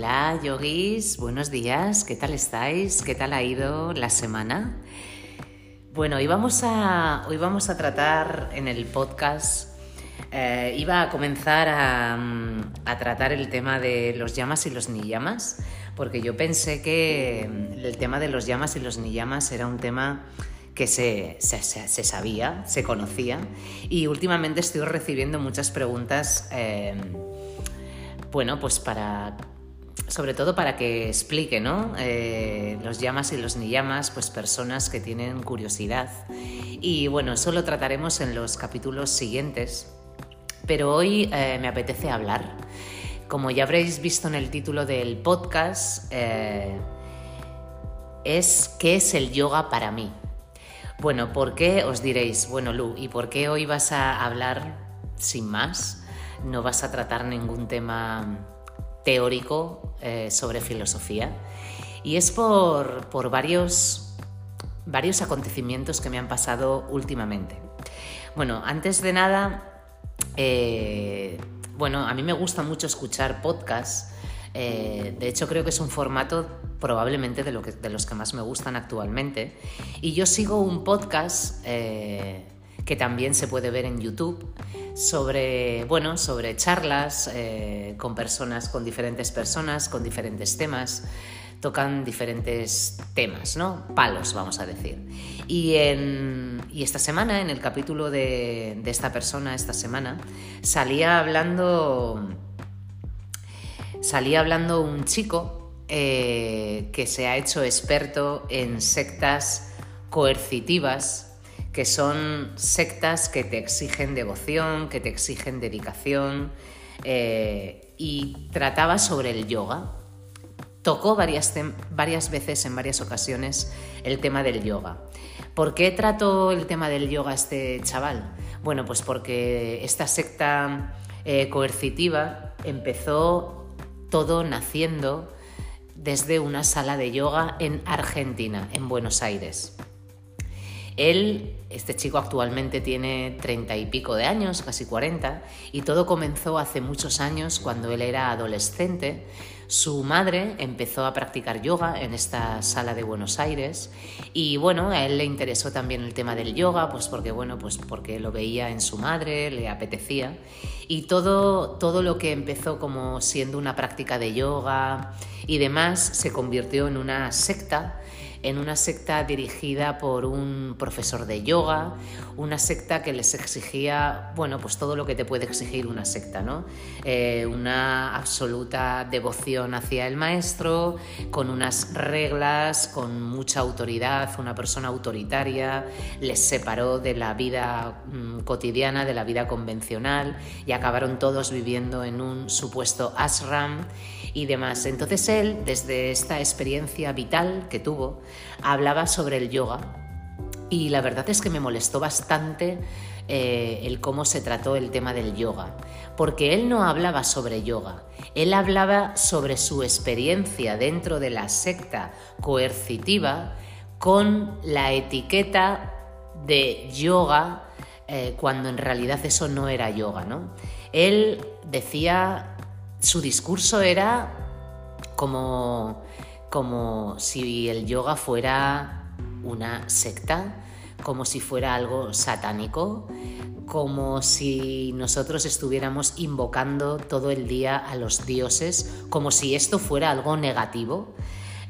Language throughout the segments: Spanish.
Hola, yogis, buenos días, ¿qué tal estáis? ¿Qué tal ha ido la semana? Bueno, hoy vamos a, hoy vamos a tratar en el podcast, eh, iba a comenzar a, tratar el tema de los llamas y los ni llamas, porque yo pensé que el tema de los llamas y los ni llamas era un tema que se, se, se, sabía, se conocía, y últimamente estoy recibiendo muchas preguntas. Eh, bueno, pues para sobre todo para que explique ¿no? Eh, los llamas y los ni llamas, pues personas que tienen curiosidad. Y bueno, eso lo trataremos en los capítulos siguientes. Pero hoy eh, me apetece hablar. Como ya habréis visto en el título del podcast, eh, es ¿qué es el yoga para mí? Bueno, ¿por qué os diréis, bueno Lu, ¿y por qué hoy vas a hablar sin más? No vas a tratar ningún tema teórico eh, sobre filosofía. Y es por, por varios, varios acontecimientos que me han pasado últimamente. Bueno, antes de nada, eh, bueno, a mí me gusta mucho escuchar podcasts. Eh, de hecho, creo que es un formato probablemente de, lo que, de, los que más me gustan actualmente. Y yo sigo un podcast que también se puede ver en YouTube sobre, bueno, sobre charlas eh, con personas, con diferentes personas, con diferentes temas. Tocan diferentes temas, ¿no? Palos, vamos a decir. Y, en, y esta semana, en el capítulo de, de esta persona, esta semana, salía hablando. Salía hablando un chico eh, que se ha hecho experto en sectas coercitivas que son sectas que te exigen devoción, que te exigen dedicación, eh, y trataba sobre el yoga. Tocó varias, varias veces, en varias ocasiones, el tema del yoga. ¿Por qué trató el tema del yoga este chaval? Bueno, pues porque esta secta eh, coercitiva empezó todo naciendo desde una sala de yoga en Argentina, en Buenos Aires. Él, este chico actualmente tiene treinta y pico de años, casi cuarenta, y todo comenzó hace muchos años cuando él era adolescente. Su madre empezó a practicar yoga en esta sala de Buenos Aires y bueno, a él le interesó también el tema del yoga, pues porque bueno, pues porque lo veía en su madre, le apetecía y todo todo lo que empezó como siendo una práctica de yoga y demás se convirtió en una secta en una secta dirigida por un profesor de yoga, una secta que les exigía, bueno, pues todo lo que te puede exigir una secta, ¿no? Eh, una absoluta devoción hacia el maestro, con unas reglas, con mucha autoridad, una persona autoritaria, les separó de la vida mm, cotidiana, de la vida convencional y acabaron todos viviendo en un supuesto ashram y demás. Entonces él, desde esta experiencia vital que tuvo, hablaba sobre el yoga y la verdad es que me molestó bastante eh, el cómo se trató el tema del yoga, porque él no hablaba sobre yoga, él hablaba sobre su experiencia dentro de la secta coercitiva con la etiqueta de yoga eh, cuando en realidad eso no era yoga, ¿no? Él decía su discurso era como, como si el yoga fuera una secta, como si fuera algo satánico, como si nosotros estuviéramos invocando todo el día a los dioses, como si esto fuera algo negativo.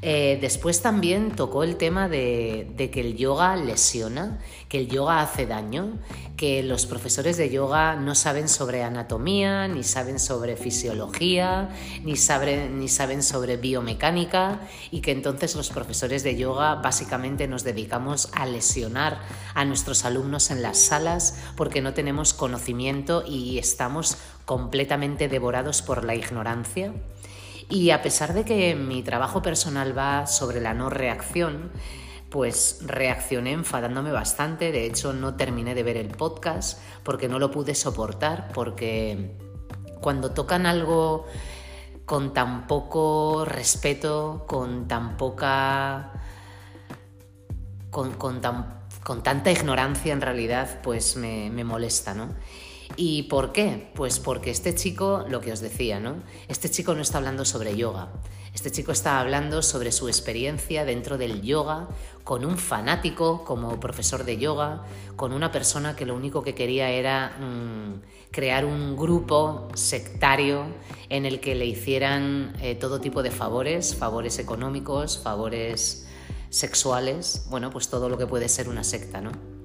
Eh, después también tocó el tema de, que el yoga lesiona, que el yoga hace daño, que los profesores de yoga no saben sobre anatomía, ni saben sobre fisiología, ni saben, ni saben sobre biomecánica y que entonces los profesores de yoga básicamente nos dedicamos a lesionar a nuestros alumnos en las salas porque no tenemos conocimiento y estamos completamente devorados por la ignorancia. Y a pesar de que mi trabajo personal va sobre la no reacción, pues reaccioné enfadándome bastante. De hecho, no terminé de ver el podcast porque no lo pude soportar, porque cuando tocan algo con tan poco respeto, con tan poca... con, con, tan, con tanta ignorancia en realidad, pues me, me molesta, ¿no? ¿Y por qué? Pues porque este chico, lo que os decía, ¿no? Este chico no está hablando sobre yoga. Este chico está hablando sobre su experiencia dentro del yoga, con un fanático como profesor de yoga, con una persona que lo único que quería era mm, crear un grupo sectario en el que le hicieran eh, todo tipo de favores, favores económicos, favores sexuales, bueno, pues todo lo que puede ser una secta, ¿no?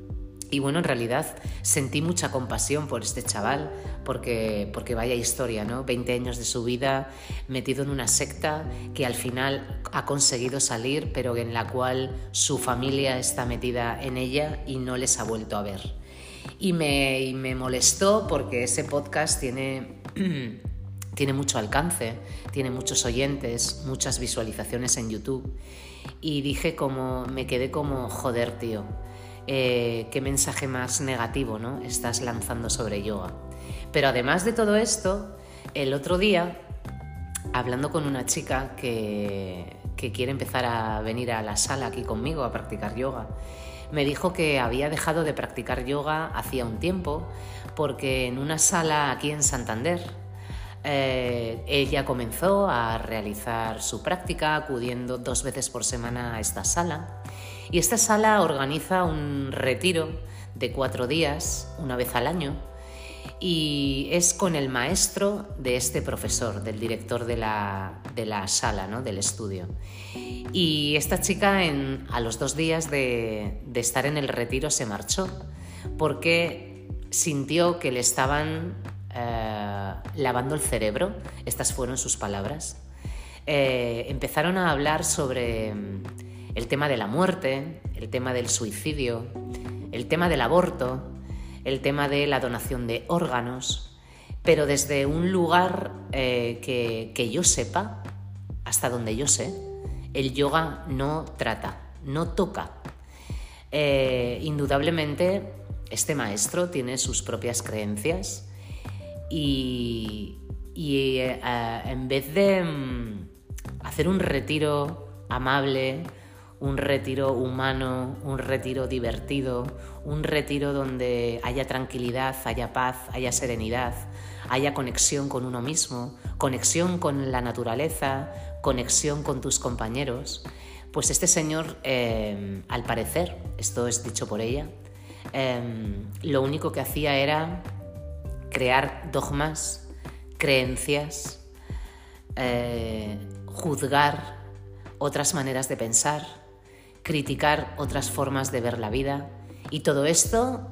Y bueno, en realidad sentí mucha compasión por este chaval, porque, porque vaya historia, ¿no? 20 años de su vida metido en una secta que al final ha conseguido salir, pero en la cual su familia está metida en ella y no les ha vuelto a ver. Y me, me molestó porque ese podcast tiene, tiene mucho alcance, tiene muchos oyentes, muchas visualizaciones en YouTube. Y dije como, me quedé como, joder, tío eh, qué mensaje más negativo ¿no? estás lanzando sobre yoga. Pero además de todo esto, el otro día, hablando con una chica que, que quiere empezar a venir a la sala aquí conmigo a practicar yoga, me dijo que había dejado de practicar yoga hacía un tiempo porque en una sala aquí en Santander, eh, ella comenzó a realizar su práctica acudiendo dos veces por semana a esta sala y esta sala organiza un retiro de cuatro días, una vez al año, y es con el maestro de este profesor, del director de la, sala, ¿no? del estudio. Y esta chica a los dos días de, estar en el retiro se marchó porque sintió que le estaban eh, lavando el cerebro, estas fueron sus palabras. Eh, empezaron a hablar sobre el tema de la muerte, el tema del suicidio, el tema del aborto, el tema de la donación de órganos, pero desde un lugar eh, que, yo sepa, hasta donde yo sé, el yoga no trata, no toca. Eh, indudablemente, este maestro tiene sus propias creencias y, eh, en vez de mm, hacer un retiro amable, un retiro humano, un retiro divertido, un retiro donde haya tranquilidad, haya paz, haya serenidad, haya conexión con uno mismo, conexión con la naturaleza, conexión con tus compañeros. Pues este señor, eh, al parecer, esto es dicho por ella, eh, lo único que hacía era crear dogmas, creencias, eh, juzgar otras maneras de pensar, criticar otras formas de ver la vida y todo esto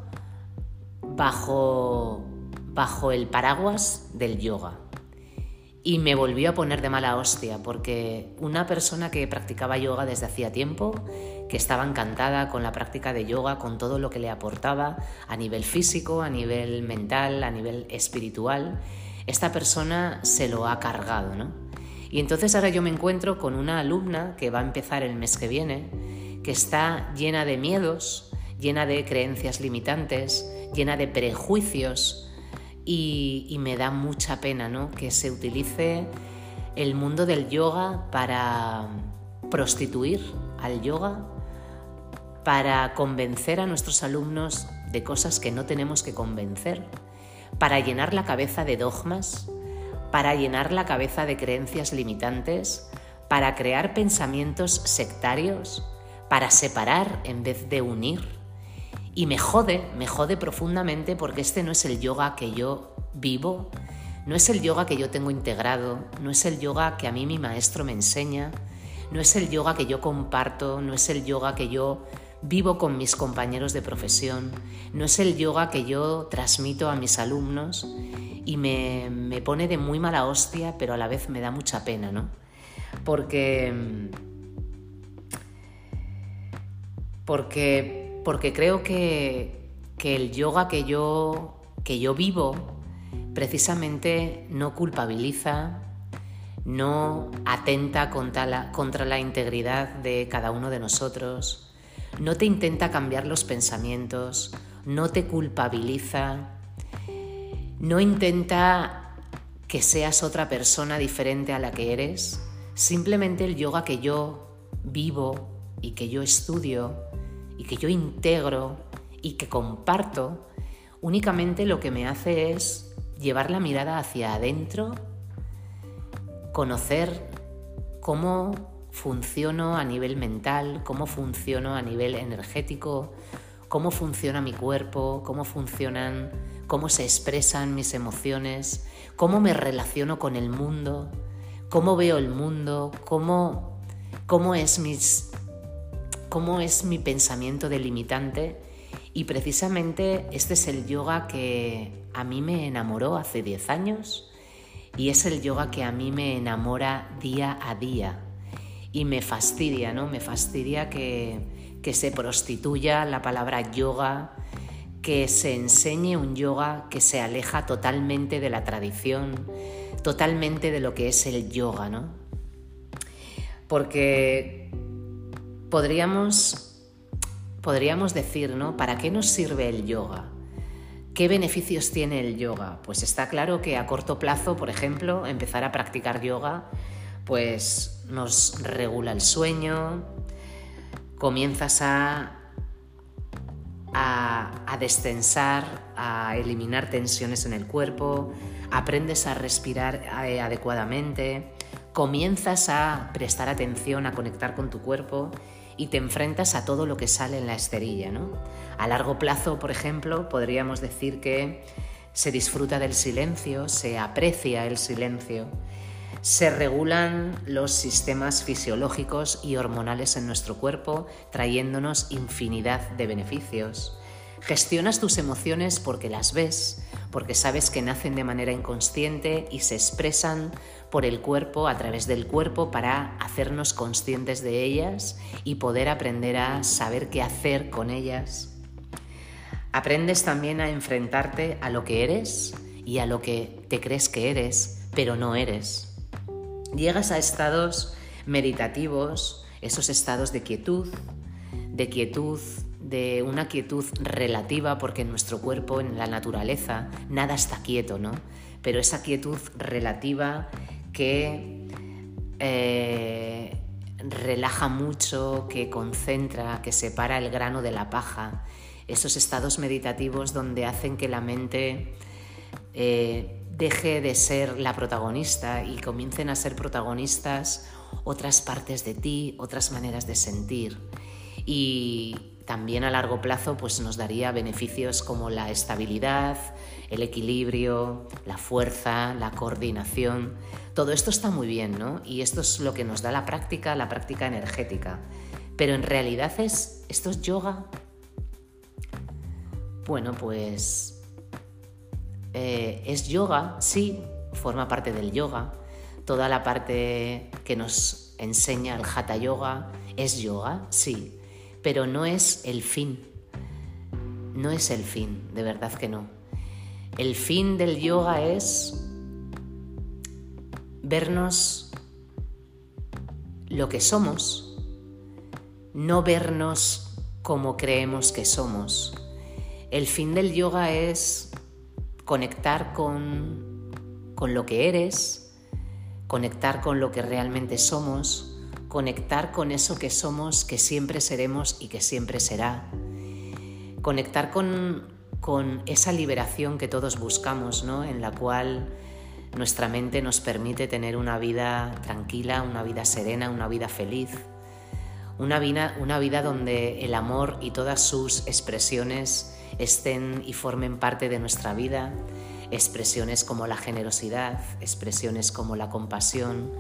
bajo, bajo el paraguas del yoga. Y me volvió a poner de mala hostia porque una persona que practicaba yoga desde hacía tiempo, que estaba encantada con la práctica de yoga, con todo lo que le aportaba a nivel físico, a nivel mental, a nivel espiritual, esta persona se lo ha cargado, ¿no? Y entonces ahora yo me encuentro con una alumna que va a empezar el mes que viene, que está llena de miedos, llena de creencias limitantes, llena de prejuicios y, me da mucha pena ¿no? que se utilice el mundo del yoga para prostituir al yoga, para convencer a nuestros alumnos de cosas que no tenemos que convencer, para llenar la cabeza de dogmas, para llenar la cabeza de creencias limitantes, para crear pensamientos sectarios para separar en vez de unir. Y me jode, me jode profundamente porque este no es el yoga que yo vivo, no es el yoga que yo tengo integrado, no es el yoga que a mí mi maestro me enseña, no es el yoga que yo comparto, no es el yoga que yo vivo con mis compañeros de profesión, no es el yoga que yo transmito a mis alumnos y me, me pone de muy mala hostia, pero a la vez me da mucha pena, ¿no? Porque porque, porque creo que, el yoga que yo, que yo vivo precisamente no culpabiliza, no atenta contra contra la integridad de cada uno de nosotros, no te intenta cambiar los pensamientos, no te culpabiliza, no intenta que seas otra persona diferente a la que eres. Simplemente el yoga que yo vivo y que yo estudio y que yo integro y que comparto únicamente lo que me hace es llevar la mirada hacia adentro, conocer cómo funciono a nivel mental, cómo funciono a nivel energético, cómo funciona mi cuerpo, cómo funcionan, cómo se expresan mis emociones, cómo me relaciono con el mundo, cómo veo el mundo, cómo, cómo, es, mis, cómo es mi pensamiento delimitante. Y precisamente este es el yoga que a mí me enamoró hace 10 años y es el yoga que a mí me enamora día a día y me fastidia, ¿no? Me fastidia que, que se prostituya la palabra yoga, que se enseñe un yoga que se aleja totalmente de la tradición, totalmente de lo que es el yoga, ¿no? Porque podríamos, podríamos decir, ¿no? ¿Para qué nos sirve el yoga? ¿Qué beneficios tiene el yoga? Pues está claro que a corto plazo, por ejemplo, empezar a practicar yoga pues nos regula el sueño, comienzas a, a, destensar, a eliminar tensiones en el cuerpo, aprendes a respirar eh, adecuadamente, comienzas a prestar atención, a conectar con tu cuerpo y te enfrentas a todo lo que sale en la esterilla. ¿no? A largo plazo, por ejemplo, podríamos decir que se disfruta del silencio, se aprecia el silencio se regulan los sistemas fisiológicos y hormonales en nuestro cuerpo, trayéndonos infinidad de beneficios. Gestionas tus emociones porque las ves, porque sabes que nacen de manera inconsciente y se expresan por el cuerpo, a través del cuerpo, para hacernos conscientes de ellas y poder aprender a saber qué hacer con ellas. Aprendes también a enfrentarte a lo que eres y a lo que te crees que eres, pero no eres. Llegas a estados meditativos, esos estados de quietud, de quietud, de una quietud relativa, porque en nuestro cuerpo, en la naturaleza, nada está quieto, ¿no? Pero esa quietud relativa que eh, relaja mucho, que concentra, que separa el grano de la paja, esos estados meditativos donde hacen que la mente eh, deje de ser la protagonista y comiencen a ser protagonistas otras partes de ti, otras maneras de sentir. Y también a largo plazo pues nos daría beneficios como la estabilidad, el equilibrio, la fuerza, la coordinación. Todo esto está muy bien, ¿no? Y esto es lo que nos da la práctica, la práctica energética. Pero en realidad es esto es yoga. Bueno, pues eh, es yoga, sí, forma parte del yoga. Toda la parte que nos enseña el hatha yoga es yoga, sí, pero no es el fin. No es el fin, de verdad que no. El fin del yoga es vernos lo que somos, no vernos como creemos que somos. El fin del yoga es conectar con, con lo que eres, conectar con lo que realmente somos, conectar con eso que somos, que siempre seremos y que siempre será. Conectar con, con esa liberación que todos buscamos, ¿no? en la cual nuestra mente nos permite tener una vida tranquila, una vida serena, una vida feliz. Una vida, una vida donde el amor y todas sus expresiones estén y formen parte de nuestra vida, expresiones como la generosidad, expresiones como la compasión,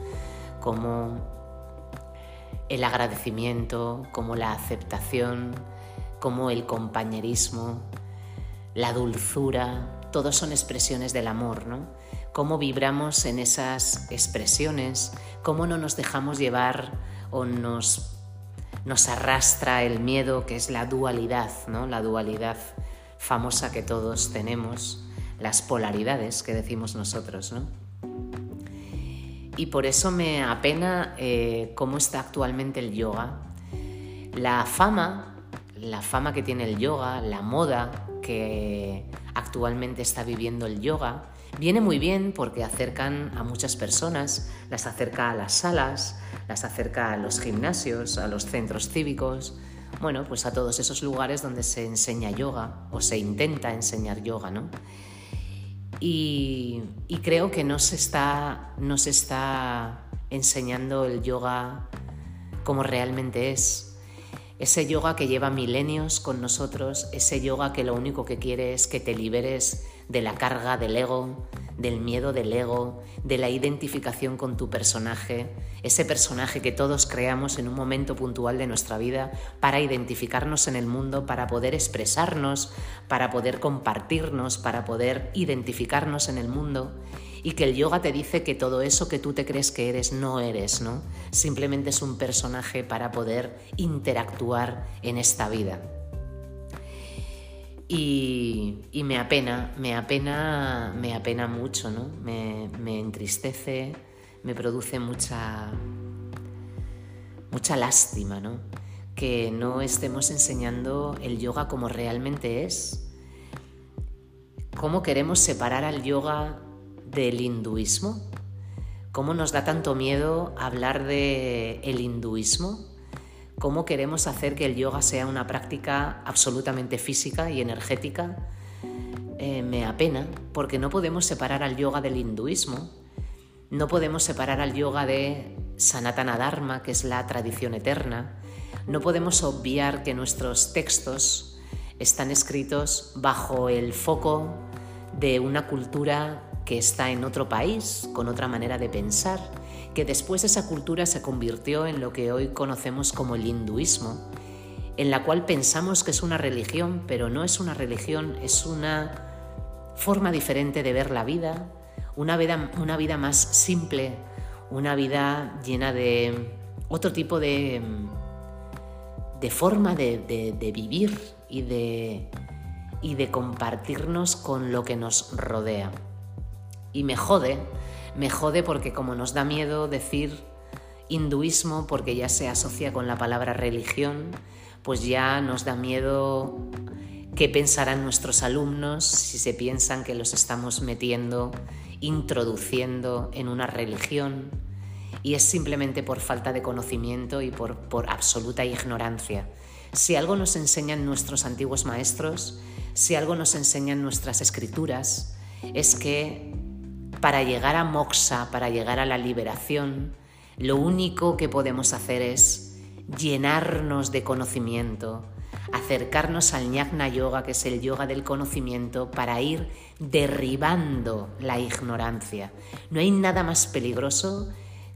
como el agradecimiento, como la aceptación, como el compañerismo, la dulzura, todos son expresiones del amor, ¿no? Cómo vibramos en esas expresiones, cómo no nos dejamos llevar o nos nos arrastra el miedo, que es la dualidad, ¿no? La dualidad famosa que todos tenemos, las polaridades que decimos nosotros, ¿no? Y por eso me apena eh, cómo está actualmente el yoga. La fama, la fama que tiene el yoga, la moda que actualmente está viviendo el yoga, viene muy bien porque acercan a muchas personas, las acerca a las salas, las acerca a los gimnasios, a los centros cívicos, bueno, pues a todos esos lugares donde se enseña yoga o se intenta enseñar yoga, ¿no? Y, creo que no se, está, no se está enseñando el yoga como realmente es. Ese yoga que lleva milenios con nosotros, ese yoga que lo único que quiere es que te liberes de la carga del ego, del miedo del ego, de la identificación con tu personaje, ese personaje que todos creamos en un momento puntual de nuestra vida para identificarnos en el mundo, para poder expresarnos, para poder compartirnos, para poder identificarnos en el mundo y que el yoga te dice que todo eso que tú te crees que eres no eres, ¿no? Simplemente es un personaje para poder interactuar en esta vida. Y, me apena, me apena, me apena mucho, ¿no? Me, me entristece, me produce mucha, mucha lástima, ¿no? Que no estemos enseñando el yoga como realmente es. ¿Cómo queremos separar al yoga del hinduismo? ¿Cómo nos da tanto miedo hablar de el hinduismo? ¿Cómo queremos hacer que el yoga sea una práctica absolutamente física y energética? Eh, me apena porque no podemos separar al yoga del hinduismo, no podemos separar al yoga de Sanatana Dharma, que es la tradición eterna, no podemos obviar que nuestros textos están escritos bajo el foco de una cultura que está en otro país, con otra manera de pensar, que después esa cultura se convirtió en lo que hoy conocemos como el hinduismo, en la cual pensamos que es una religión, pero no es una religión, es una forma diferente de ver la vida, una vida, una vida más simple, una vida llena de otro tipo de, de forma de, de vivir y de, y de compartirnos con lo que nos rodea. Y me jode, me jode porque como nos da miedo decir hinduismo porque ya se asocia con la palabra religión, pues ya nos da miedo qué pensarán nuestros alumnos si se piensan que los estamos metiendo, introduciendo en una religión y es simplemente por falta de conocimiento y por, por absoluta ignorancia. Si algo nos enseñan nuestros antiguos maestros, si algo nos enseñan nuestras escrituras, es que para llegar a moksha, para llegar a la liberación, lo único que podemos hacer es llenarnos de conocimiento, acercarnos al Jnana Yoga, que es el yoga del conocimiento, para ir derribando la ignorancia. No hay nada más peligroso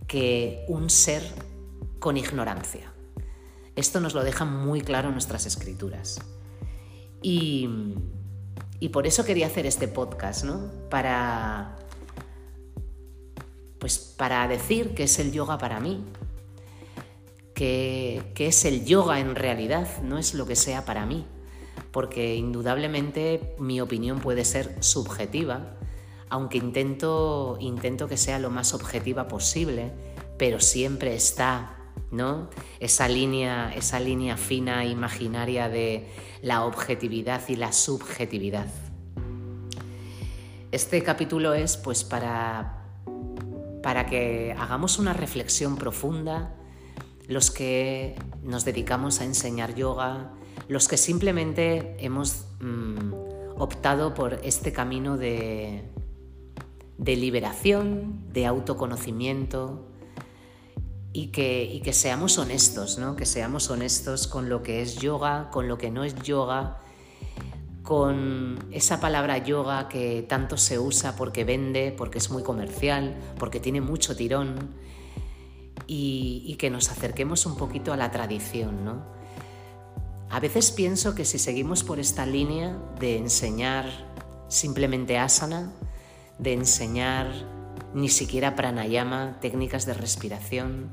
que un ser con ignorancia. Esto nos lo deja muy claro nuestras escrituras. Y, y por eso quería hacer este podcast, ¿no? Para pues para decir qué es el yoga para mí, qué, es el yoga en realidad, no es lo que sea para mí, porque indudablemente mi opinión puede ser subjetiva, aunque intento, intento que sea lo más objetiva posible, pero siempre está ¿no? Esa línea, esa línea fina imaginaria de la objetividad y la subjetividad. Este capítulo es pues para para que hagamos una reflexión profunda, los que nos dedicamos a enseñar yoga, los que simplemente hemos mm, optado por este camino de, de liberación, de autoconocimiento y que, y que seamos honestos, ¿no? que seamos honestos con lo que es yoga, con lo que no es yoga con esa palabra yoga que tanto se usa porque vende, porque es muy comercial, porque tiene mucho tirón, y, que nos acerquemos un poquito a la tradición. ¿no? A veces pienso que si seguimos por esta línea de enseñar simplemente asana, de enseñar ni siquiera pranayama, técnicas de respiración,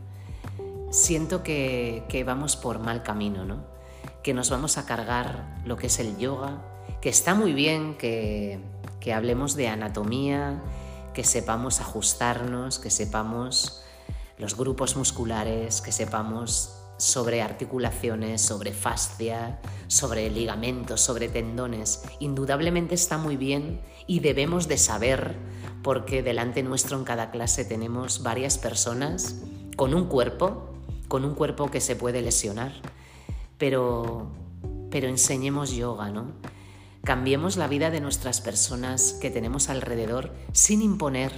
siento que, que vamos por mal camino, ¿no? que nos vamos a cargar lo que es el yoga, que está muy bien que, hablemos de anatomía, que sepamos ajustarnos, que sepamos los grupos musculares, que sepamos sobre articulaciones, sobre fascia, sobre ligamentos, sobre tendones. Indudablemente está muy bien y debemos de saber porque delante nuestro en cada clase tenemos varias personas con un cuerpo, con un cuerpo que se puede lesionar pero, pero enseñemos yoga, ¿no? Cambiemos la vida de nuestras personas que tenemos alrededor sin imponer,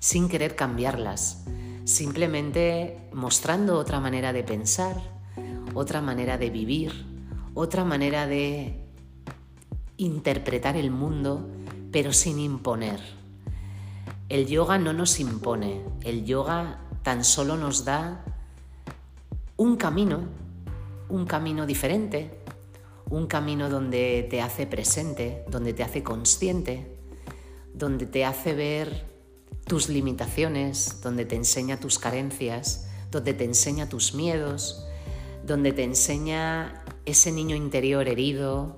sin querer cambiarlas, simplemente mostrando otra manera de pensar, otra manera de vivir, otra manera de interpretar el mundo, pero sin imponer. El yoga no nos impone, el yoga tan solo nos da un camino, un camino diferente, un camino donde te hace presente, donde te hace consciente, donde te hace ver tus limitaciones, donde te enseña tus carencias, donde te enseña tus miedos, donde te enseña ese niño interior herido,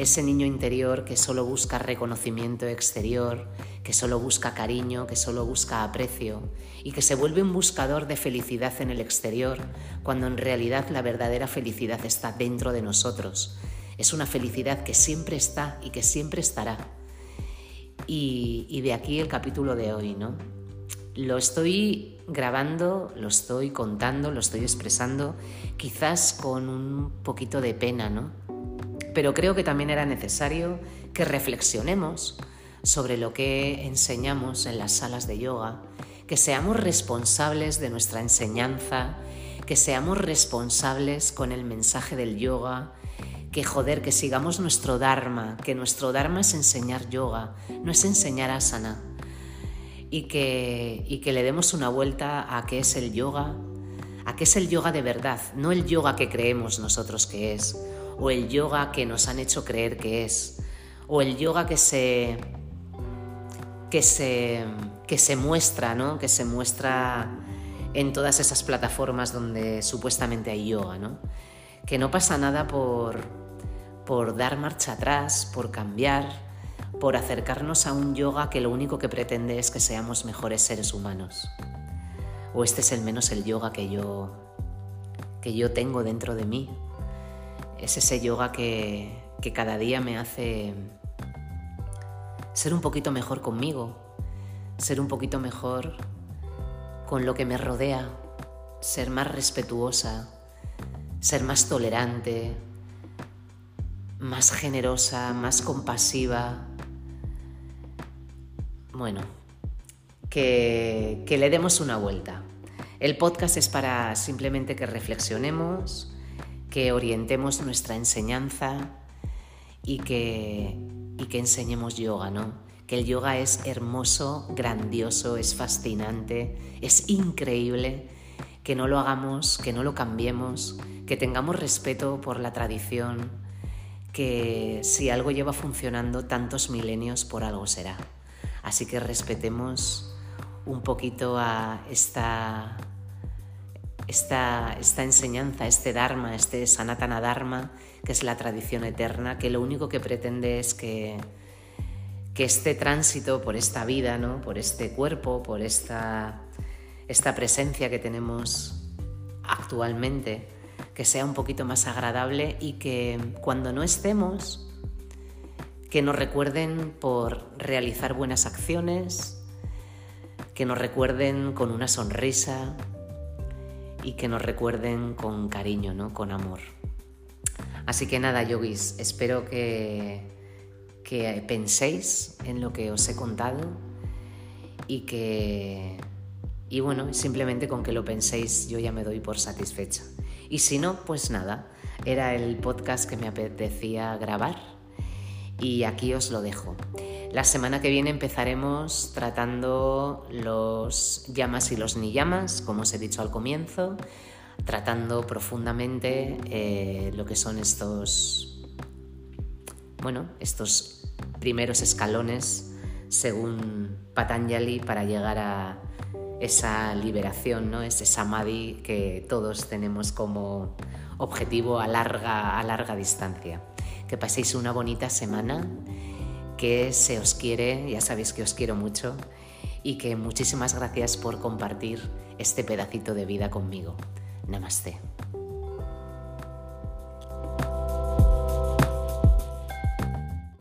ese niño interior que solo busca reconocimiento exterior, que solo busca cariño, que solo busca aprecio y que se vuelve un buscador de felicidad en el exterior, cuando en realidad la verdadera felicidad está dentro de nosotros. Es una felicidad que siempre está y que siempre estará. Y, de aquí el capítulo de hoy, ¿no? Lo estoy grabando, lo estoy contando, lo estoy expresando, quizás con un poquito de pena, ¿no? Pero creo que también era necesario que reflexionemos sobre lo que enseñamos en las salas de yoga, que seamos responsables de nuestra enseñanza, que seamos responsables con el mensaje del yoga, que joder, que sigamos nuestro Dharma, que nuestro Dharma es enseñar yoga, no es enseñar asana. Y que, y que le demos una vuelta a qué es el yoga, a qué es el yoga de verdad, no el yoga que creemos nosotros que es, o el yoga que nos han hecho creer que es, o el yoga que se que se, que se muestra, ¿no? que se muestra en todas esas plataformas donde supuestamente hay yoga, ¿no? Que no pasa nada por, por dar marcha atrás, por cambiar, por acercarnos a un yoga que lo único que pretende es que seamos mejores seres humanos. O este es el menos el yoga que yo que yo tengo dentro de mí. Es ese yoga que, cada día me hace ser un poquito mejor conmigo, ser un poquito mejor con lo que me rodea, ser más respetuosa, ser más tolerante, más generosa, más compasiva. Bueno, que, le demos una vuelta. El podcast es para simplemente que reflexionemos, que orientemos nuestra enseñanza y que y que enseñemos yoga, ¿no? Que el yoga es hermoso, grandioso, es fascinante, es increíble, que no lo hagamos, que no lo cambiemos, que tengamos respeto por la tradición, que si algo lleva funcionando tantos milenios, por algo será. Así que respetemos un poquito a esta, esta, enseñanza, este Dharma, este Sanatana Dharma, que es la tradición eterna, que lo único que pretende es que, que este tránsito por esta vida, ¿no? por este cuerpo, por esta, esta presencia que tenemos actualmente, que sea un poquito más agradable y que cuando no estemos, que nos recuerden por realizar buenas acciones, que nos recuerden con una sonrisa y que nos recuerden con cariño, ¿no? con amor. Así que nada, yogis, espero que, que penséis en lo que os he contado y que, y bueno, simplemente con que lo penséis yo ya me doy por satisfecha. Y si no, pues nada, era el podcast que me apetecía grabar y aquí os lo dejo. La semana que viene empezaremos tratando los llamas y los ni llamas, como os he dicho al comienzo, tratando profundamente eh, lo que son estos, bueno, estos primeros escalones según Patanjali para llegar a esa liberación, ¿no? ese samadhi que todos tenemos como objetivo a larga, a larga distancia. Que paséis una bonita semana, que se os quiere, ya sabéis que os quiero mucho y que muchísimas gracias por compartir este pedacito de vida conmigo. Namaste.